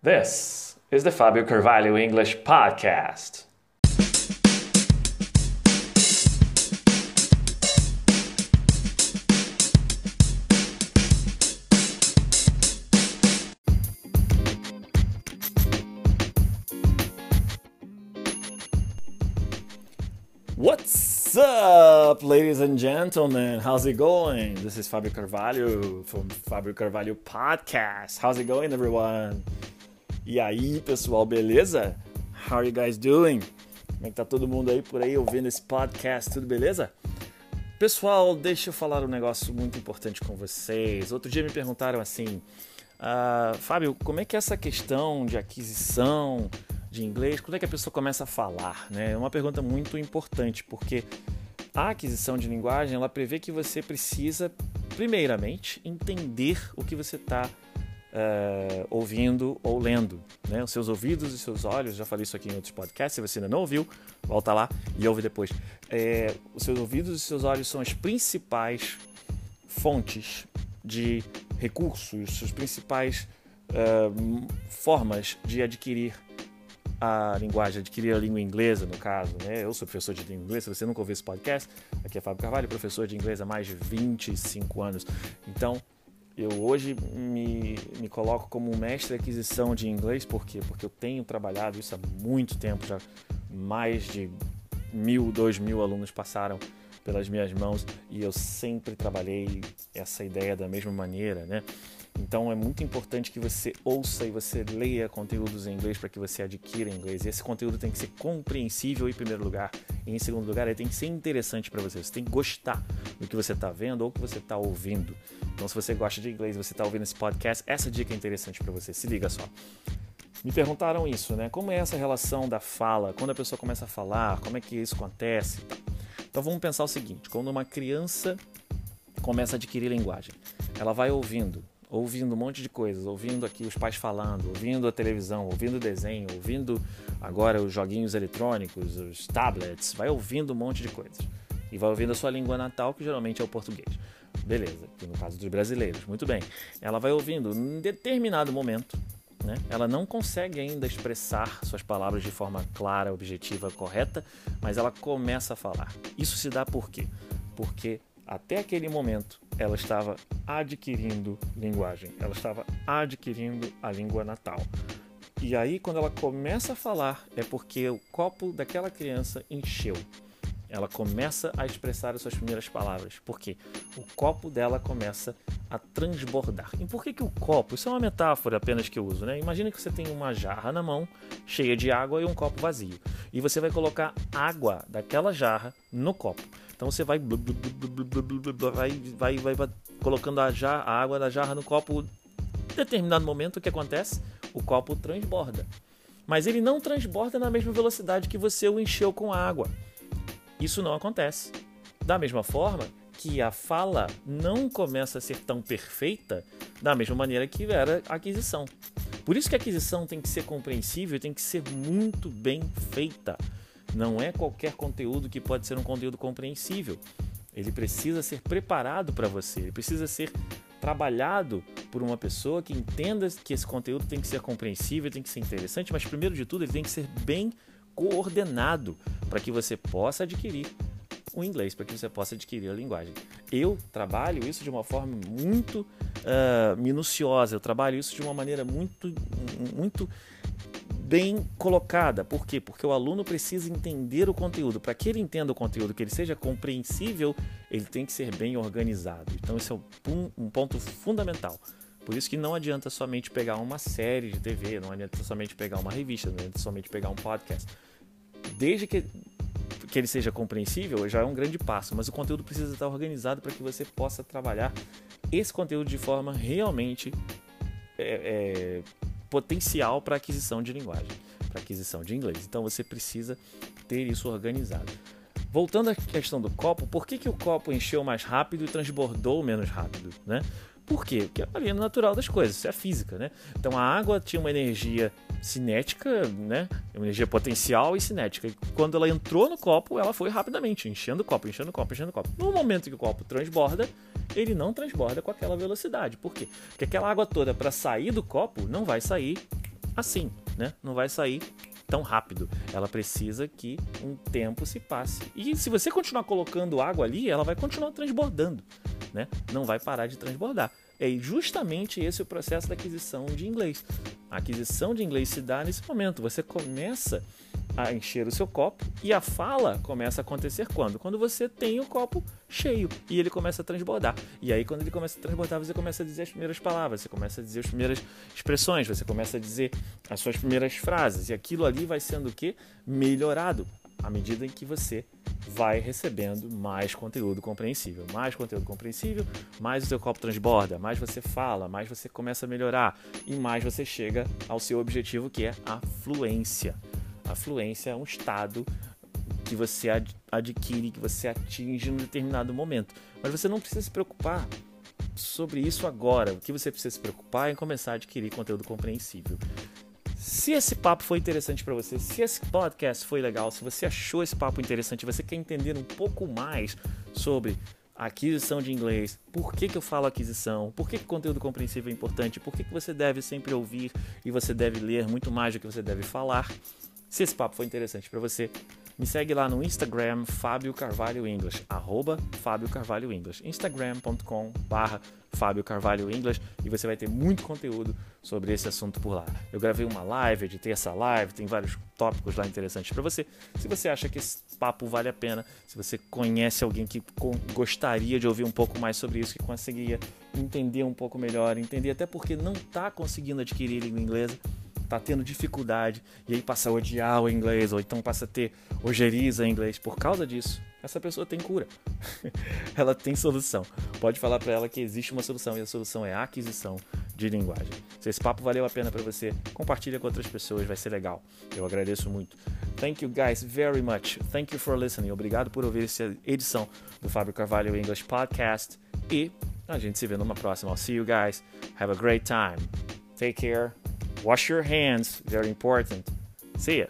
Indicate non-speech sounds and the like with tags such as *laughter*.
This is the Fabio Carvalho English Podcast. What's up, ladies and gentlemen? How's it going? This is Fabio Carvalho from Fabio Carvalho Podcast. How's it going, everyone? E aí, pessoal, beleza? How are you guys doing? Como é que tá todo mundo aí por aí ouvindo esse podcast? Tudo beleza? Pessoal, deixa eu falar um negócio muito importante com vocês. Outro dia me perguntaram assim, uh, Fábio, como é que é essa questão de aquisição de inglês, quando é que a pessoa começa a falar? Né? É uma pergunta muito importante, porque a aquisição de linguagem ela prevê que você precisa, primeiramente, entender o que você está uh, ouvindo ou lendo. Né? Os seus ouvidos e seus olhos, já falei isso aqui em outros podcasts, se você ainda não ouviu, volta lá e ouve depois. É, os seus ouvidos e seus olhos são as principais fontes de recursos, as principais uh, formas de adquirir a linguagem, adquirir a língua inglesa, no caso. Né? Eu sou professor de língua inglesa, se você nunca ouviu esse podcast, aqui é Fábio Carvalho, professor de inglês há mais de 25 anos. Então, eu hoje me, me coloco como um mestre de aquisição de inglês, por quê? Porque eu tenho trabalhado isso há muito tempo, já mais de mil, dois mil alunos passaram pelas minhas mãos e eu sempre trabalhei essa ideia da mesma maneira, né? Então é muito importante que você ouça e você leia conteúdos em inglês para que você adquira inglês. E esse conteúdo tem que ser compreensível em primeiro lugar. E em segundo lugar, ele tem que ser interessante para você. Você tem que gostar do que você está vendo ou que você está ouvindo. Então, se você gosta de inglês você está ouvindo esse podcast, essa dica é interessante para você. Se liga só. Me perguntaram isso, né? Como é essa relação da fala? Quando a pessoa começa a falar, como é que isso acontece? Então vamos pensar o seguinte: quando uma criança começa a adquirir linguagem, ela vai ouvindo, ouvindo um monte de coisas, ouvindo aqui os pais falando, ouvindo a televisão, ouvindo desenho, ouvindo agora os joguinhos eletrônicos, os tablets, vai ouvindo um monte de coisas. E vai ouvindo a sua língua natal, que geralmente é o português. Beleza, que no caso dos brasileiros, muito bem. Ela vai ouvindo em determinado momento, né? Ela não consegue ainda expressar suas palavras de forma clara, objetiva, correta, mas ela começa a falar. Isso se dá por quê? Porque até aquele momento ela estava adquirindo linguagem, ela estava adquirindo a língua natal. E aí, quando ela começa a falar, é porque o copo daquela criança encheu. Ela começa a expressar as suas primeiras palavras. porque O copo dela começa a transbordar. E por que, que o copo? Isso é uma metáfora apenas que eu uso, né? Imagina que você tem uma jarra na mão, cheia de água e um copo vazio. E você vai colocar água daquela jarra no copo. Então você vai vai, vai, vai, colocando a, a água da jarra no copo. Em determinado momento, o que acontece? O copo transborda. Mas ele não transborda na mesma velocidade que você o encheu com água. Isso não acontece. Da mesma forma que a fala não começa a ser tão perfeita da mesma maneira que era a aquisição. Por isso que a aquisição tem que ser compreensível, tem que ser muito bem feita. Não é qualquer conteúdo que pode ser um conteúdo compreensível. Ele precisa ser preparado para você, ele precisa ser trabalhado por uma pessoa que entenda que esse conteúdo tem que ser compreensível, tem que ser interessante, mas primeiro de tudo ele tem que ser bem coordenado para que você possa adquirir o inglês, para que você possa adquirir a linguagem. Eu trabalho isso de uma forma muito uh, minuciosa, eu trabalho isso de uma maneira muito, muito bem colocada. Por quê? Porque o aluno precisa entender o conteúdo. Para que ele entenda o conteúdo, que ele seja compreensível, ele tem que ser bem organizado. Então, esse é um ponto fundamental. Por isso que não adianta somente pegar uma série de TV, não adianta somente pegar uma revista, não adianta somente pegar um podcast. Desde que, que ele seja compreensível, já é um grande passo, mas o conteúdo precisa estar organizado para que você possa trabalhar esse conteúdo de forma realmente é, é, potencial para aquisição de linguagem, para aquisição de inglês. Então você precisa ter isso organizado. Voltando à questão do copo, por que, que o copo encheu mais rápido e transbordou menos rápido? Né? Por quê? Porque é a linha natural das coisas, isso é a física, né? Então a água tinha uma energia cinética, né? Uma energia potencial e cinética. E quando ela entrou no copo, ela foi rapidamente, enchendo o copo, enchendo o copo, enchendo o copo. No momento que o copo transborda, ele não transborda com aquela velocidade. Por quê? Porque aquela água toda, para sair do copo, não vai sair assim, né? Não vai sair tão rápido. Ela precisa que um tempo se passe. E se você continuar colocando água ali, ela vai continuar transbordando, né? Não vai parar de transbordar. É justamente esse o processo da aquisição de inglês. A aquisição de inglês se dá nesse momento. Você começa a encher o seu copo e a fala começa a acontecer quando? Quando você tem o copo cheio e ele começa a transbordar. E aí, quando ele começa a transbordar, você começa a dizer as primeiras palavras, você começa a dizer as primeiras expressões, você começa a dizer as suas primeiras frases. E aquilo ali vai sendo o que? Melhorado à medida em que você vai recebendo mais conteúdo compreensível. Mais conteúdo compreensível, mais o seu copo transborda, mais você fala, mais você começa a melhorar e mais você chega ao seu objetivo que é a fluência. A fluência é um estado que você adquire, que você atinge em um determinado momento. Mas você não precisa se preocupar sobre isso agora. O que você precisa se preocupar é em começar a adquirir conteúdo compreensível. Se esse papo foi interessante para você, se esse podcast foi legal, se você achou esse papo interessante, você quer entender um pouco mais sobre aquisição de inglês, por que, que eu falo aquisição, por que, que conteúdo compreensível é importante, por que, que você deve sempre ouvir e você deve ler muito mais do que você deve falar. Se esse papo foi interessante para você, me segue lá no Instagram, Fábio Carvalho English, arroba Fábio Carvalho English, instagram.com barra Fábio Carvalho English e você vai ter muito conteúdo sobre esse assunto por lá. Eu gravei uma live, editei essa live, tem vários tópicos lá interessantes para você. Se você acha que esse papo vale a pena, se você conhece alguém que gostaria de ouvir um pouco mais sobre isso, que conseguiria entender um pouco melhor, entender até porque não está conseguindo adquirir língua inglesa, tá tendo dificuldade e aí passa a odiar o inglês ou então passa a ter ojeriza em inglês por causa disso, essa pessoa tem cura. *laughs* ela tem solução. Pode falar para ela que existe uma solução e a solução é a aquisição de linguagem. Se esse papo valeu a pena para você, compartilha com outras pessoas, vai ser legal. Eu agradeço muito. Thank you guys very much. Thank you for listening. Obrigado por ouvir essa edição do Fábio Carvalho English Podcast e a gente se vê numa próxima. I'll see you guys. Have a great time. Take care. Wash your hands, very important. See ya.